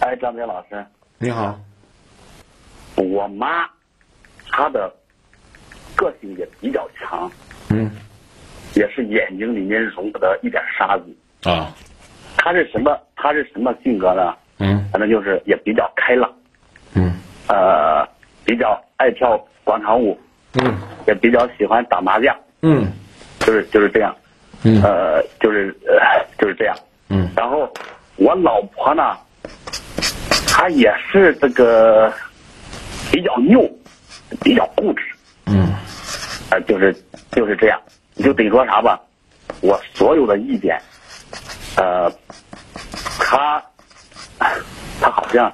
哎，张杰老师，你好，我妈她的个性也比较强，嗯也是眼睛里面容不得一点沙子。啊，她是什么？她是什么性格呢？嗯反正就是也比较开朗，嗯呃，比较爱跳广场舞，嗯也比较喜欢打麻将，嗯就是就是这样，嗯呃，就是呃就是这样。嗯然后我老婆呢，她也是这个比较拗，比较固执，嗯啊、就是就是这样。你就等于说啥吧，我所有的意见，呃，他他好像，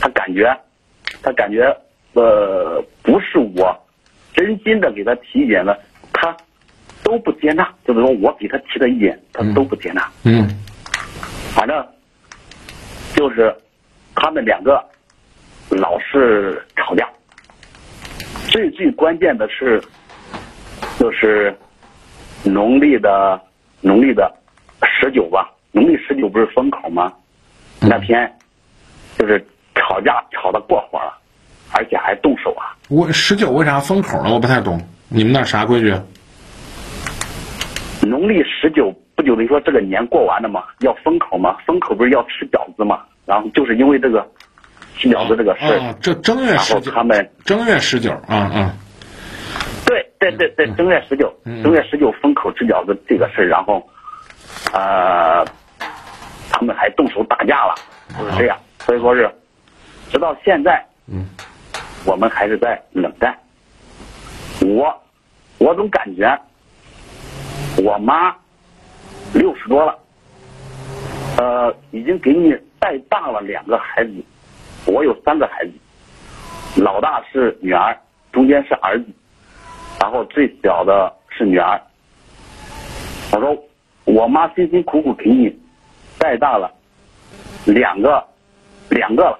他感觉，他感觉呃不是我真心的给他提意见的，他都不接纳，就是说我给他提的意见，他都不接纳。嗯反正就是他们两个老是吵架。最最关键的是，就是农历的农历的十九吧，农历十九不是封口吗？那天就是吵架吵得过火了，而且还动手啊。我十九为啥封口了？我不太懂，你们那啥规矩？农历十九不就等于说这个年过完了吗，要封口吗，封口不是要吃饺子嘛？然后就是因为这个吃饺子这个事儿，啊，这正月十九，他们正月十九啊啊，对对对对，正月十九，嗯正月十九封口吃饺子这个事儿，然后，呃，他们还动手打架了，就是这样。所以说是，直到现在，嗯，我们还是在冷战。我，我总感觉，我妈六十多了，呃，已经给你带大了两个孩子，我有三个孩子，老大是女儿，中间是儿子。然后最小的是女儿。我说，我妈辛辛苦苦给你带大了两个，两个了。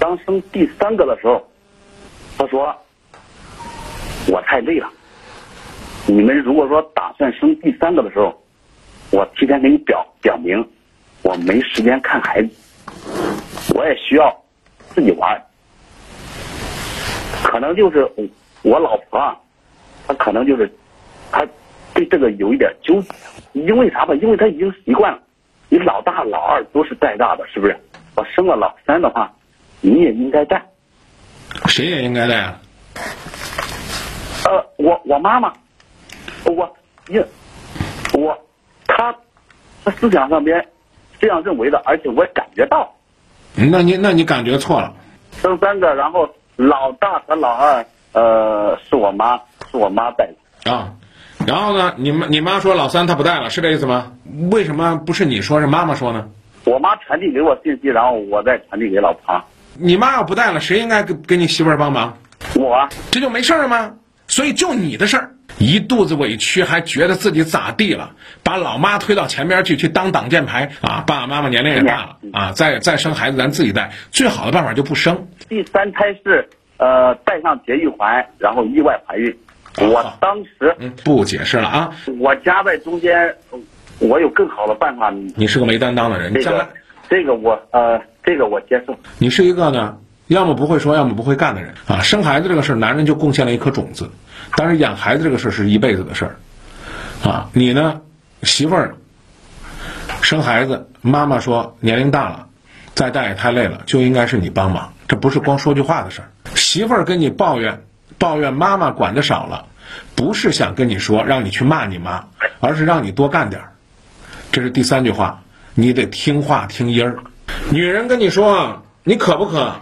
当生第三个的时候，她说我太累了。你们如果说打算生第三个的时候，我提前给你表表明，我没时间看孩子，我也需要自己玩。可能就是我我老婆啊，她可能就是她对这个有一点纠结，因为啥吧？因为她已经习惯了，你老大老二都是带大的，是不是？我生了老三的话，你也应该带。谁也应该带啊。呃，我我妈妈，我因我她她思想上边这样认为的，而且我也感觉到那你那你感觉错了。生三个，然后老大和老二，呃，是我妈是我妈带的。啊，然后呢？你妈你妈说老三她不带了，是这意思吗？为什么不是你说，是妈妈说呢？我妈传递给我信息，然后我再传递给老婆。你妈要不带了，谁应该给给你媳妇儿帮忙？我这就没事儿了吗？所以就你的事儿，一肚子委屈，还觉得自己咋地了，把老妈推到前边去，去当挡箭牌啊！爸爸妈妈年龄也大了啊，再再生孩子咱自己带，最好的办法就不生。第三胎是呃带上节育环，然后意外怀孕。我当时嗯，不解释了啊，我夹在中间，我有更好的办法。你是个没担当的人，这个我呃这个我接受。你是一个呢，要么不会说，要么不会干的人啊。生孩子这个事儿，男人就贡献了一颗种子，但是养孩子这个事儿是一辈子的事儿，啊，你呢，媳妇儿生孩子，妈妈说年龄大了，再带也太累了，就应该是你帮忙，这不是光说句话的事儿。媳妇儿跟你抱怨，抱怨妈妈管的少了，不是想跟你说让你去骂你妈，而是让你多干点儿。这是第三句话，你得听话听音儿。女人跟你说你渴不渴，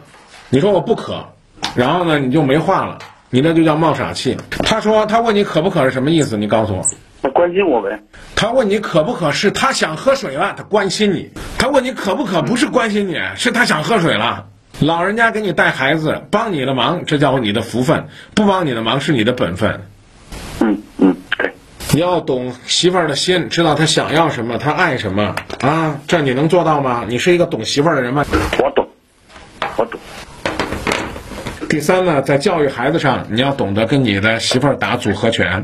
你说我不渴，然后呢你就没话了，你那就叫冒傻气。他说他问你渴不渴是什么意思？你告诉我。他关心我呗，他问你渴不渴，是他想喝水了，他关心你。他问你渴不渴，不是关心你，是他想喝水了。老人家给你带孩子，帮你的忙，这叫你的福分；不帮你的忙，是你的本分。嗯嗯，对，你要懂媳妇儿的心，知道她想要什么，她爱什么啊？这你能做到吗？你是一个懂媳妇儿的人吗？我懂。第三呢，在教育孩子上，你要懂得跟你的媳妇儿打组合拳。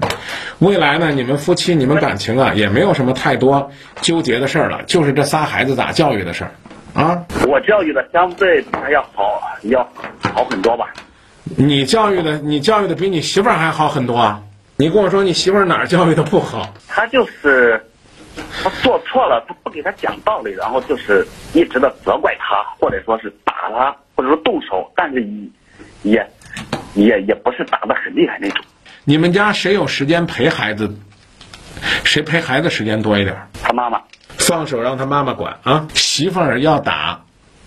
未来呢，你们夫妻你们感情啊，也没有什么太多纠结的事儿了，就是这仨孩子咋教育的事儿。啊？我教育的相对比他要好，要好很多吧。你教育的，你教育的比你媳妇儿还好很多啊！你跟我说你媳妇儿哪儿教育的不好？他就是他做错了，他不给他讲道理，然后就是一直的责怪他，或者说是打他，或者说动手，但是也也也不是打的很厉害那种。你们家谁有时间陪孩子？谁陪孩子时间多一点？他妈妈放手让他妈妈管啊！媳妇儿要打，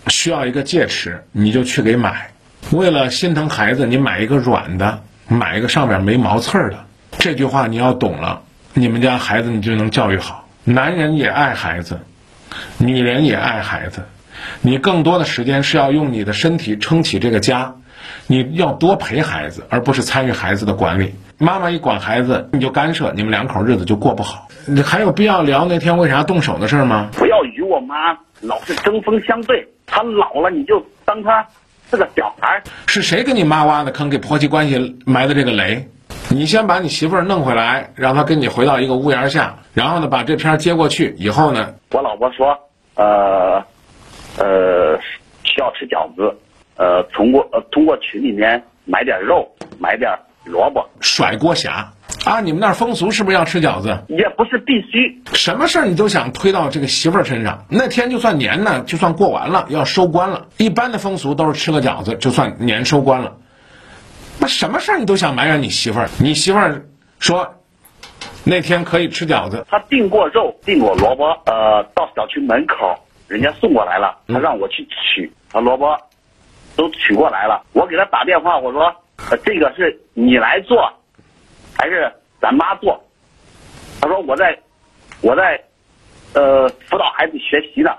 需要一个戒尺，你就去给买。为了心疼孩子，你买一个软的，买一个上面没毛刺儿的。这句话你要懂了，你们家孩子你就能教育好。男人也爱孩子，女人也爱孩子，你更多的时间是要用你的身体撑起这个家，你要多陪孩子，而不是参与孩子的管理。妈妈一管孩子，你就干涉，你们两口日子就过不好。你还有必要聊那天为啥动手的事吗？不要与我妈老是针锋相对，她老了你就当她是个小孩儿。是谁给你妈挖的坑，给婆媳关系埋的这个雷？你先把你媳妇儿弄回来，让她跟你回到一个屋檐下，然后呢，把这片接过去。以后呢，我老婆说，呃，呃，需要吃饺子，呃，通过呃通过群里面买点肉，买点萝卜，甩锅侠啊！你们那儿风俗是不是要吃饺子？也不是必须。什么事儿你都想推到这个媳妇儿身上。那天就算年呢，就算过完了，要收官了。一般的风俗都是吃个饺子，就算年收官了。那什么事儿你都想埋怨你媳妇儿？你媳妇儿说那天可以吃饺子，他订过肉，订过萝卜，呃，到小区门口人家送过来了，他让我去取，他萝卜都取过来了。我给他打电话，我说，这个是你来做，还是咱妈做？他说我在，我在，呃，辅导孩子学习呢。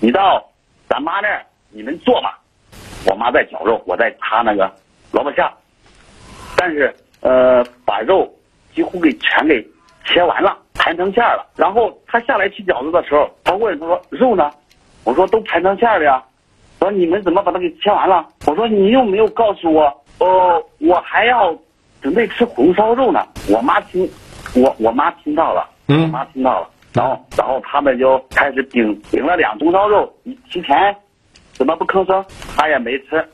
你到咱妈那儿，你们做吧。我妈在绞肉，我在擦那个萝卜馅，但是呃，把肉几乎给全给切完了，盘成馅了。然后他下来吃饺子的时候，他问他说肉呢？我说都盘成馅了呀。我说你们怎么把它给切完了？我说你又没有告诉我，哦，我还要准备吃红烧肉呢。我妈听，我我妈听到了，嗯我妈听到了，然后然后他们就开始顶顶了两红烧肉，你提前怎么不吭声？他也没吃，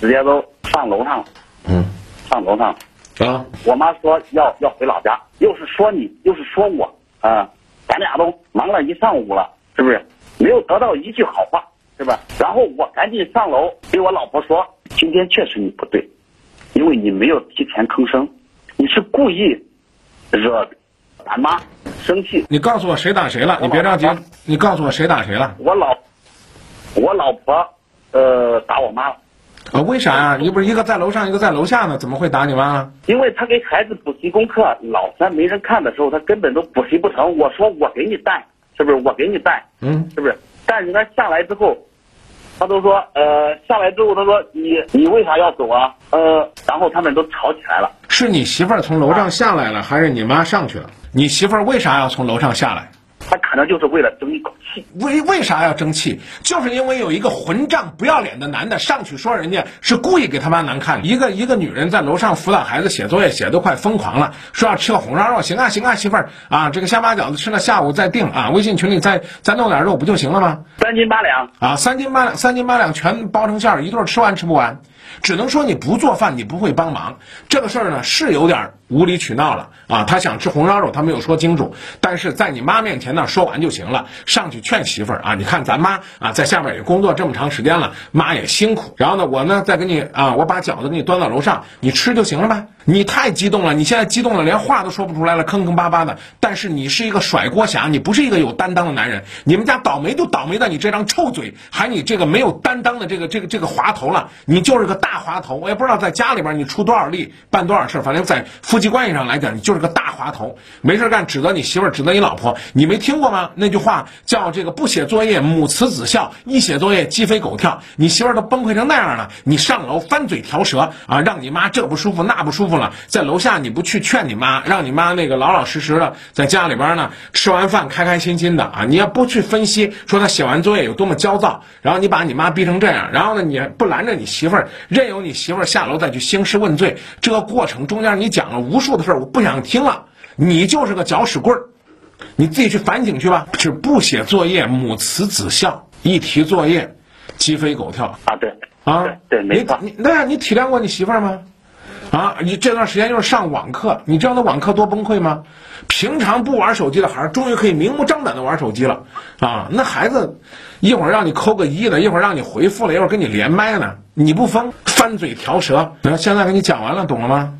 直接都上楼上了，嗯上楼上了。啊，我妈说要要回老家，又是说你，又是说我，啊、咱俩都忙了一上午了，是不是？没有得到一句好话，是吧？然后我赶紧上楼给我老婆说，今天确实你不对，因为你没有提前吭声，你是故意惹咱妈生气。你告诉我谁打谁了？你别着急，你告诉我谁打谁了？我老我老婆呃打我妈了，啊，为啥呀、你不是一个在楼上，一个在楼下呢？怎么会打你妈呢？因为他给孩子补习功课，老三没人看的时候，他根本都补习不成。我说我给你带，是不是？我给你带。嗯，是不是？但是他下来之后，他都说，呃，下来之后他说你你为啥要走啊？呃，然后他们都吵起来了。是你媳妇儿从楼上下来了，还是你妈上去了？你媳妇儿为啥要从楼上下来？他可能就是为了争一口气。为为啥要争气？就是因为有一个混账不要脸的男的上去说人家是故意给他妈难看。一个一个女人在楼上辅导孩子写作业，写都快疯狂了，说要吃个红烧肉，行啊行啊，媳妇儿啊，这个下巴饺子吃了，下午再定啊，微信群里再再弄点肉不就行了吗？三斤八两，啊，三斤八两，三斤八两全包成馅儿，一顿吃完吃不完。只能说你不做饭，你不会帮忙。这个事儿呢是有点无理取闹了啊。他想吃红烧肉，他没有说清楚，但是在你妈面前呢说完就行了。上去劝媳妇儿啊，你看咱妈啊在下面也工作这么长时间了，妈也辛苦。然后呢，我呢再给你啊，我把饺子给你端到楼上，你吃就行了呗。你太激动了，你现在激动了，连话都说不出来了，坑坑巴巴的。但是你是一个甩锅侠，你不是一个有担当的男人。你们家倒霉就倒霉在你这张臭嘴，还你这个没有担当的这个这个这个滑头了。你就是个大滑头，我也不知道在家里边你出多少力，办多少事反正在夫妻关系上来讲，你就是个大滑头，没事干指责你媳妇儿，指责你老婆。你没听过吗？那句话叫这个不写作业母慈子孝，一写作业鸡飞狗跳。你媳妇儿都崩溃成那样了，你上楼翻嘴调舌啊，让你妈这不舒服那不舒服了，在楼下你不去劝你妈，让你妈那个老老实实的在家里边呢吃完饭开开心心的啊，你要不去分析说她写完作业有多么焦躁，然后你把你妈逼成这样，然后呢你不拦着你媳妇儿，任由你媳妇儿下楼再去兴师问罪，这个过程中间你讲了无数的事儿，我不想听了，你就是个搅屎棍儿。你自己去反省去吧。是不写作业，母慈子孝。一提作业，鸡飞狗跳啊，对，啊，对，没错。你那你体谅过你媳妇儿吗？啊，你这段时间又是上网课，你知道那网课多崩溃吗？平常不玩手机的孩儿，终于可以明目张胆的玩手机了啊！那孩子一会儿让你扣个一了，一会儿让你回复了，一会儿跟你连麦呢，你不疯，翻嘴调舌。那现在给你讲完了，懂了吗？